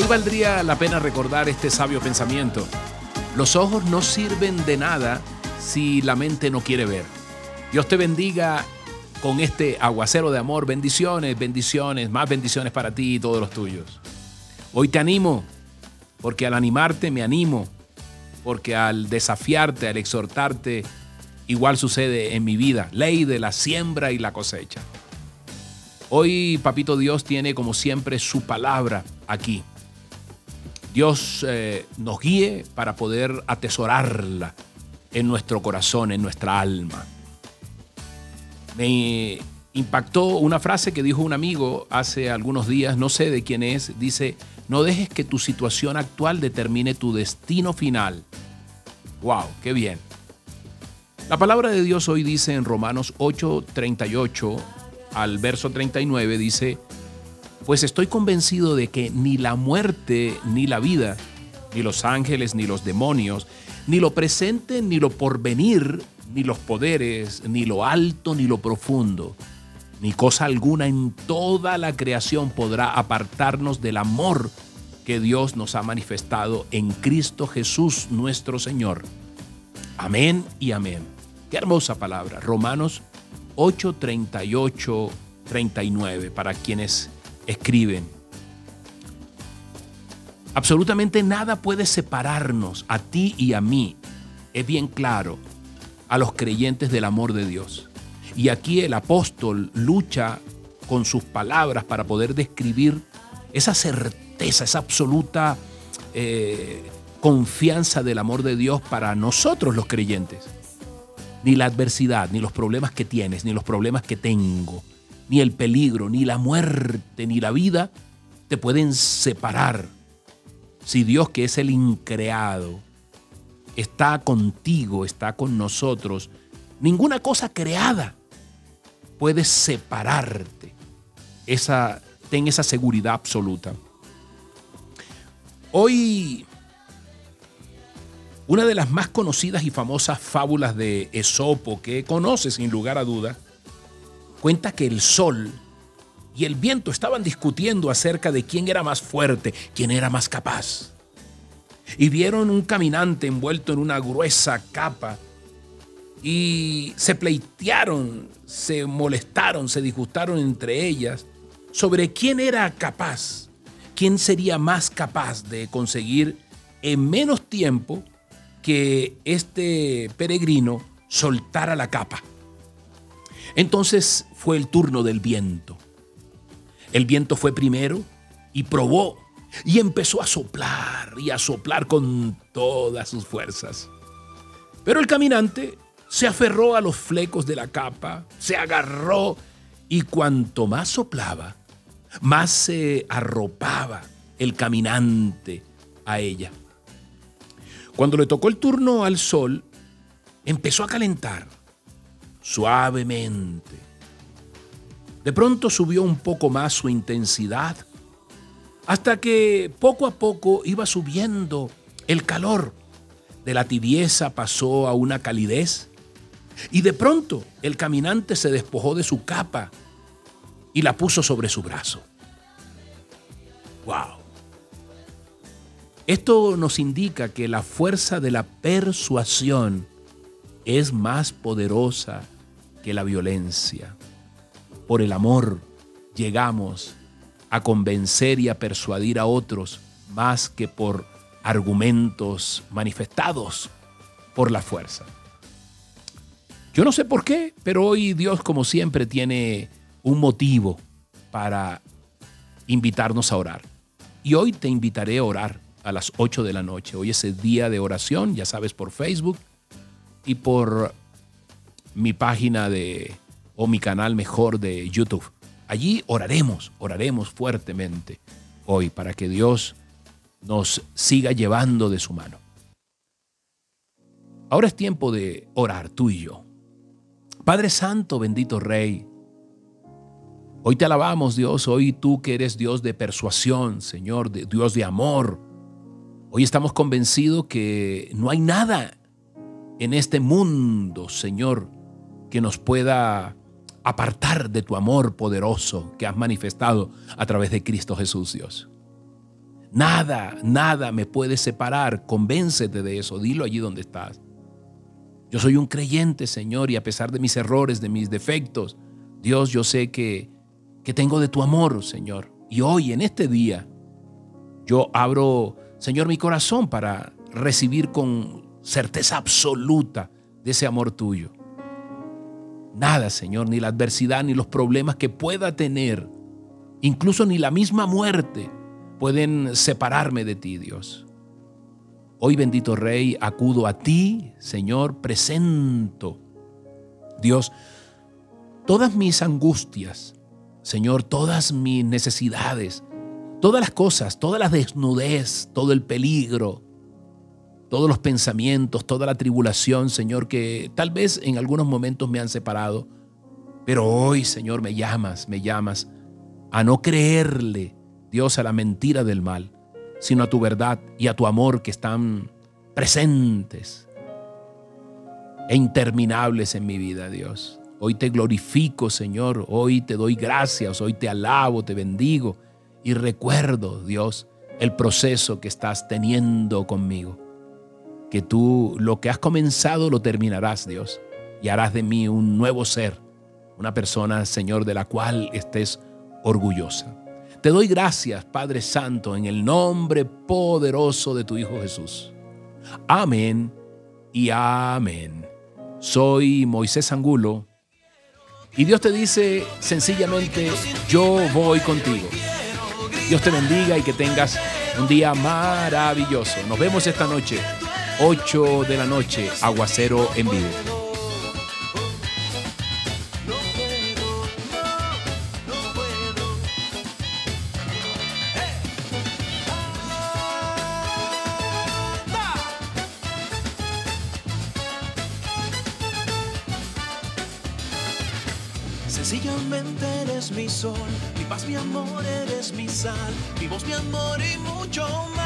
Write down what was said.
Hoy valdría la pena recordar este sabio pensamiento. Los ojos no sirven de nada si la mente no quiere ver. Dios te bendiga con este aguacero de amor. Bendiciones, bendiciones, más bendiciones para ti y todos los tuyos. Hoy te animo, porque al animarte me animo, porque al desafiarte, al exhortarte, igual sucede en mi vida. Ley de la siembra y la cosecha. Hoy, Papito Dios tiene como siempre su palabra aquí. Dios eh, nos guíe para poder atesorarla en nuestro corazón, en nuestra alma. Me impactó una frase que dijo un amigo hace algunos días, no sé de quién es, dice, no dejes que tu situación actual determine tu destino final. ¡Wow! ¡Qué bien! La palabra de Dios hoy dice en Romanos 8:38 al verso 39, dice, pues estoy convencido de que ni la muerte ni la vida, ni los ángeles ni los demonios, ni lo presente ni lo porvenir, ni los poderes, ni lo alto ni lo profundo, ni cosa alguna en toda la creación podrá apartarnos del amor que Dios nos ha manifestado en Cristo Jesús nuestro Señor. Amén y amén. Qué hermosa palabra. Romanos 8, 38, 39 para quienes escriben. Absolutamente nada puede separarnos a ti y a mí, es bien claro, a los creyentes del amor de Dios. Y aquí el apóstol lucha con sus palabras para poder describir esa certeza, esa absoluta eh, confianza del amor de Dios para nosotros los creyentes. Ni la adversidad, ni los problemas que tienes, ni los problemas que tengo, ni el peligro, ni la muerte, ni la vida te pueden separar. Si Dios, que es el increado, está contigo, está con nosotros, ninguna cosa creada puede separarte. Esa, ten esa seguridad absoluta. Hoy, una de las más conocidas y famosas fábulas de Esopo que conoces sin lugar a duda, cuenta que el sol y el viento estaban discutiendo acerca de quién era más fuerte, quién era más capaz. Y vieron un caminante envuelto en una gruesa capa y se pleitearon, se molestaron, se disgustaron entre ellas sobre quién era capaz, quién sería más capaz de conseguir en menos tiempo que este peregrino soltara la capa. Entonces fue el turno del viento. El viento fue primero y probó y empezó a soplar y a soplar con todas sus fuerzas. Pero el caminante se aferró a los flecos de la capa, se agarró y cuanto más soplaba, más se arropaba el caminante a ella. Cuando le tocó el turno al sol, empezó a calentar suavemente. De pronto subió un poco más su intensidad, hasta que poco a poco iba subiendo el calor. De la tibieza pasó a una calidez y de pronto el caminante se despojó de su capa y la puso sobre su brazo. ¡Wow! Esto nos indica que la fuerza de la persuasión es más poderosa que la violencia. Por el amor llegamos a convencer y a persuadir a otros más que por argumentos manifestados por la fuerza. Yo no sé por qué, pero hoy Dios como siempre tiene un motivo para invitarnos a orar. Y hoy te invitaré a orar a las 8 de la noche. Hoy es el día de oración, ya sabes, por Facebook y por mi página de o mi canal mejor de YouTube. Allí oraremos, oraremos fuertemente hoy para que Dios nos siga llevando de su mano. Ahora es tiempo de orar tú y yo. Padre Santo, bendito Rey, hoy te alabamos Dios, hoy tú que eres Dios de persuasión, Señor, de Dios de amor. Hoy estamos convencidos que no hay nada en este mundo, Señor, que nos pueda apartar de tu amor poderoso que has manifestado a través de Cristo Jesús, Dios. Nada, nada me puede separar. Convéncete de eso. Dilo allí donde estás. Yo soy un creyente, Señor, y a pesar de mis errores, de mis defectos, Dios, yo sé que, que tengo de tu amor, Señor. Y hoy, en este día, yo abro, Señor, mi corazón para recibir con certeza absoluta de ese amor tuyo. Nada, Señor, ni la adversidad, ni los problemas que pueda tener, incluso ni la misma muerte, pueden separarme de ti, Dios. Hoy, bendito Rey, acudo a ti, Señor, presento. Dios, todas mis angustias, Señor, todas mis necesidades, todas las cosas, toda la desnudez, todo el peligro, todos los pensamientos, toda la tribulación, Señor, que tal vez en algunos momentos me han separado, pero hoy, Señor, me llamas, me llamas a no creerle, Dios, a la mentira del mal sino a tu verdad y a tu amor que están presentes e interminables en mi vida, Dios. Hoy te glorifico, Señor. Hoy te doy gracias. Hoy te alabo, te bendigo. Y recuerdo, Dios, el proceso que estás teniendo conmigo. Que tú lo que has comenzado lo terminarás, Dios. Y harás de mí un nuevo ser. Una persona, Señor, de la cual estés orgullosa. Te doy gracias, Padre Santo, en el nombre poderoso de tu Hijo Jesús. Amén y amén. Soy Moisés Angulo y Dios te dice sencillamente, yo voy contigo. Dios te bendiga y que tengas un día maravilloso. Nos vemos esta noche, 8 de la noche, aguacero en vivo. Sencillamente eres mi sol, mi paz, mi amor, eres mi sal, mi voz, mi amor y mucho más.